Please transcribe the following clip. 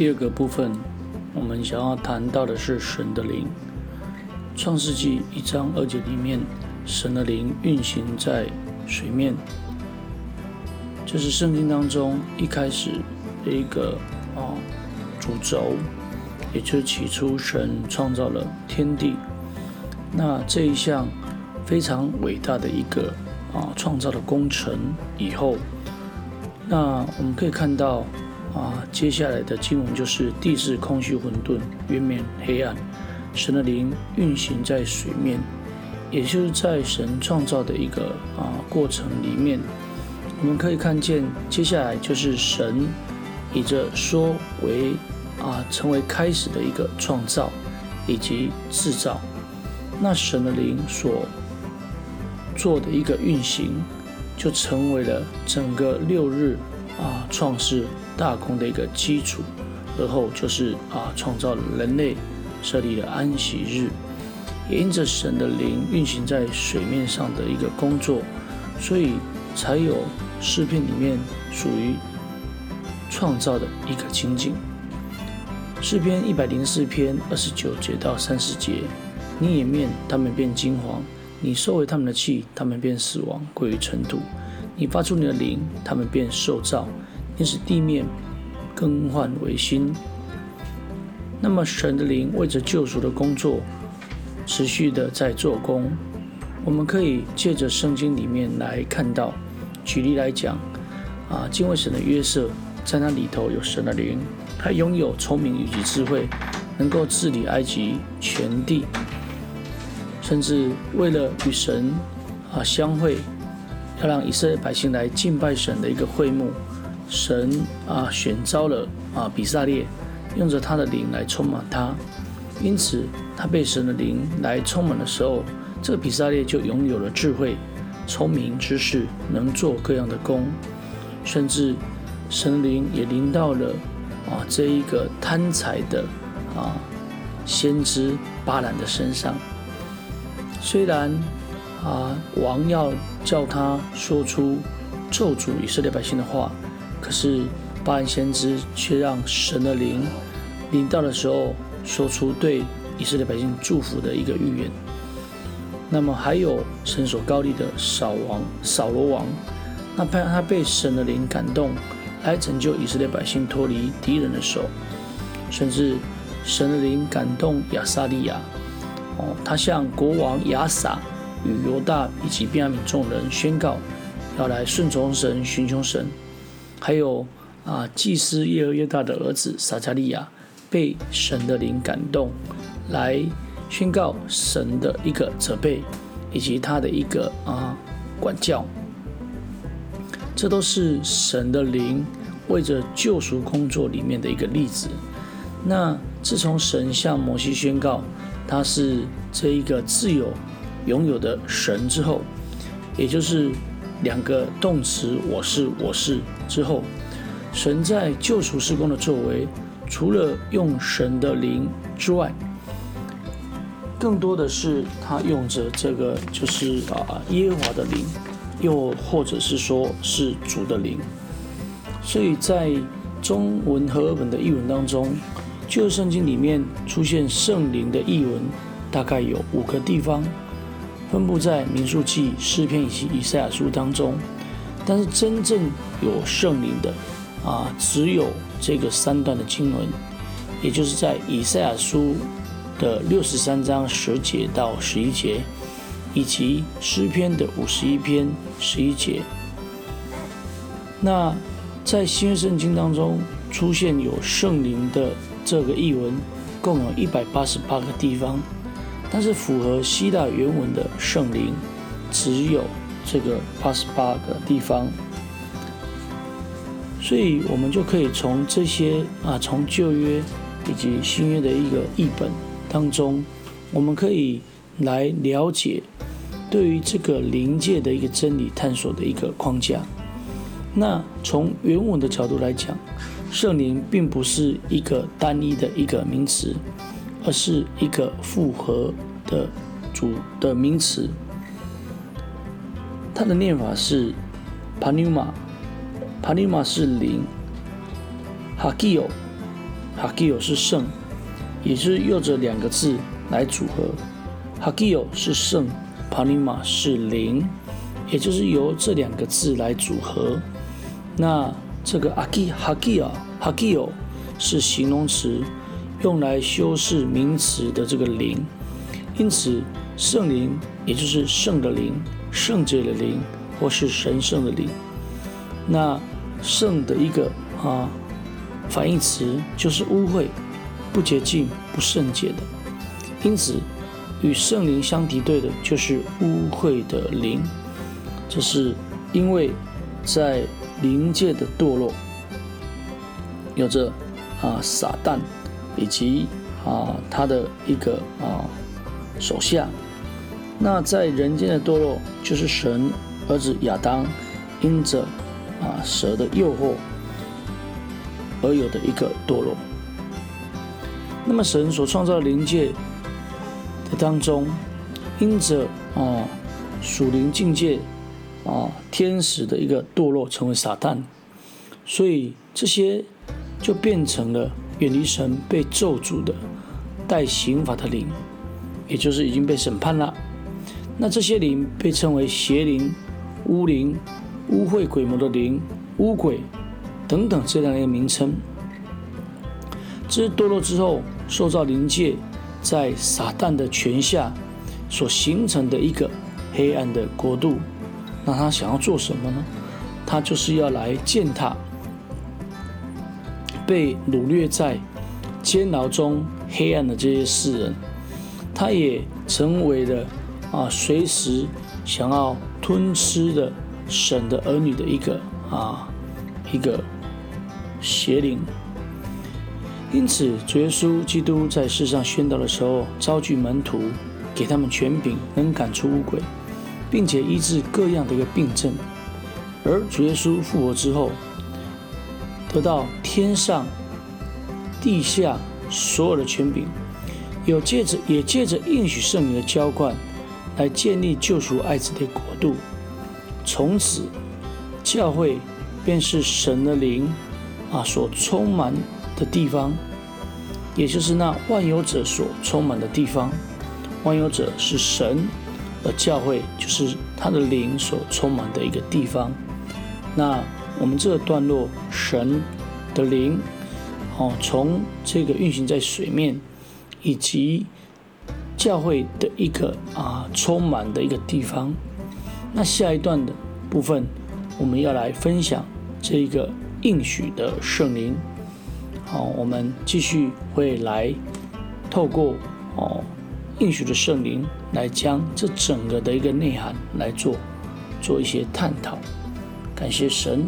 第二个部分，我们想要谈到的是神的灵。创世纪一章二节里面，神的灵运行在水面，这是圣经当中一开始的一个啊主轴，也就是起初神创造了天地。那这一项非常伟大的一个啊创造的工程以后，那我们可以看到啊接下来的经文就是地是空虚混沌，渊面黑暗，神的灵运行在水面，也就是在神创造的一个啊过程里面，我们可以看见接下来就是神以着说为啊成为开始的一个创造以及制造。那神的灵所做的一个运行，就成为了整个六日啊创世大功的一个基础。而后就是啊创造了人类，设立了安息日，也因着神的灵运行在水面上的一个工作，所以才有诗篇里面属于创造的一个情景。诗篇一百零四篇二十九节到三十节。你掩面，他们变金黄；你收回他们的气，他们变死亡，归于尘土。你发出你的灵，他们变受造，你使地面更换为新。那么，神的灵为着救赎的工作，持续的在做工。我们可以借着圣经里面来看到，举例来讲，啊，敬畏神的约瑟，在那里头有神的灵，他拥有聪明以及智慧，能够治理埃及全地。甚至为了与神啊相会，要让以色列百姓来敬拜神的一个会幕，神啊选召了啊比萨列，用着他的灵来充满他，因此他被神的灵来充满的时候，这个比萨列就拥有了智慧、聪明、知识，能做各样的工，甚至神灵也临到了啊这一个贪财的啊先知巴兰的身上。虽然啊，王要叫他说出咒诅以色列百姓的话，可是巴兰先知却让神的灵临到的时候，说出对以色列百姓祝福的一个预言。那么还有神所高立的扫王扫罗王，那怕他被神的灵感动，来拯救以色列百姓脱离敌人的手，甚至神的灵感动亚撒利亚。哦他向国王亚撒与犹大以及便雅悯众人宣告，要来顺从神、寻求神。还有啊，祭司耶和耶大的儿子撒加利亚被神的灵感动，来宣告神的一个责备以及他的一个啊管教。这都是神的灵为着救赎工作里面的一个例子。那自从神向摩西宣告。他是这一个自由拥有的神之后，也就是两个动词“我是我是”之后，神在救赎施工的作为，除了用神的灵之外，更多的是他用着这个就是啊耶和华的灵，又或者是说是主的灵。所以在中文和俄文的译文当中。旧圣经里面出现圣灵的译文，大概有五个地方，分布在民数记、诗篇以及以赛亚书当中。但是真正有圣灵的啊，只有这个三段的经文，也就是在以赛亚书的六十三章十节到十一节，以及诗篇的五十一篇十一节。那在新约圣经当中出现有圣灵的。这个译文共有一百八十八个地方，但是符合希腊原文的圣灵只有这个八十八个地方，所以我们就可以从这些啊，从旧约以及新约的一个译本当中，我们可以来了解对于这个灵界的一个真理探索的一个框架。那从原文的角度来讲。圣灵并不是一个单一的一个名词，而是一个复合的主的名词。它的念法是 p a n u m a p a n u m a 是灵，哈基 o 哈基 o 是圣，也是用这两个字来组合。哈基 o 是圣，帕尼玛是灵，也就是由这两个字来组合。那这个阿基哈基啊哈基 o 是形容词，用来修饰名词的这个灵。因此，圣灵也就是圣的灵、圣洁的灵，或是神圣的灵。那圣的一个啊反义词就是污秽、不洁净、不圣洁的。因此，与圣灵相敌对的就是污秽的灵。这是因为在灵界的堕落，有着啊撒旦以及啊他的一个啊手下。那在人间的堕落，就是神儿子亚当因着啊蛇的诱惑而有的一个堕落。那么神所创造的灵界的当中，因着啊属灵境界。啊，天使的一个堕落成为撒旦，所以这些就变成了远离神、被咒诅的、带刑罚的灵，也就是已经被审判了。那这些灵被称为邪灵、巫灵、污秽鬼魔的灵、巫鬼等等这样的一个名称。这堕落之后，受造灵界在撒旦的权下所形成的一个黑暗的国度。那他想要做什么呢？他就是要来践踏被掳掠在监牢中黑暗的这些世人。他也成为了啊，随时想要吞吃的神的儿女的一个啊一个邪灵。因此，主耶稣基督在世上宣道的时候，召聚门徒，给他们权柄，能赶出污鬼。并且医治各样的一个病症，而主耶稣复活之后，得到天上、地下所有的权柄，有借着也借着应许圣灵的浇灌，来建立救赎爱子的国度。从此，教会便是神的灵啊所充满的地方，也就是那万有者所充满的地方。万有者是神。而教会就是他的灵所充满的一个地方。那我们这个段落，神的灵，哦，从这个运行在水面，以及教会的一个啊充满的一个地方。那下一段的部分，我们要来分享这个应许的圣灵。好，我们继续会来透过哦。应许的圣灵来将这整个的一个内涵来做做一些探讨，感谢神。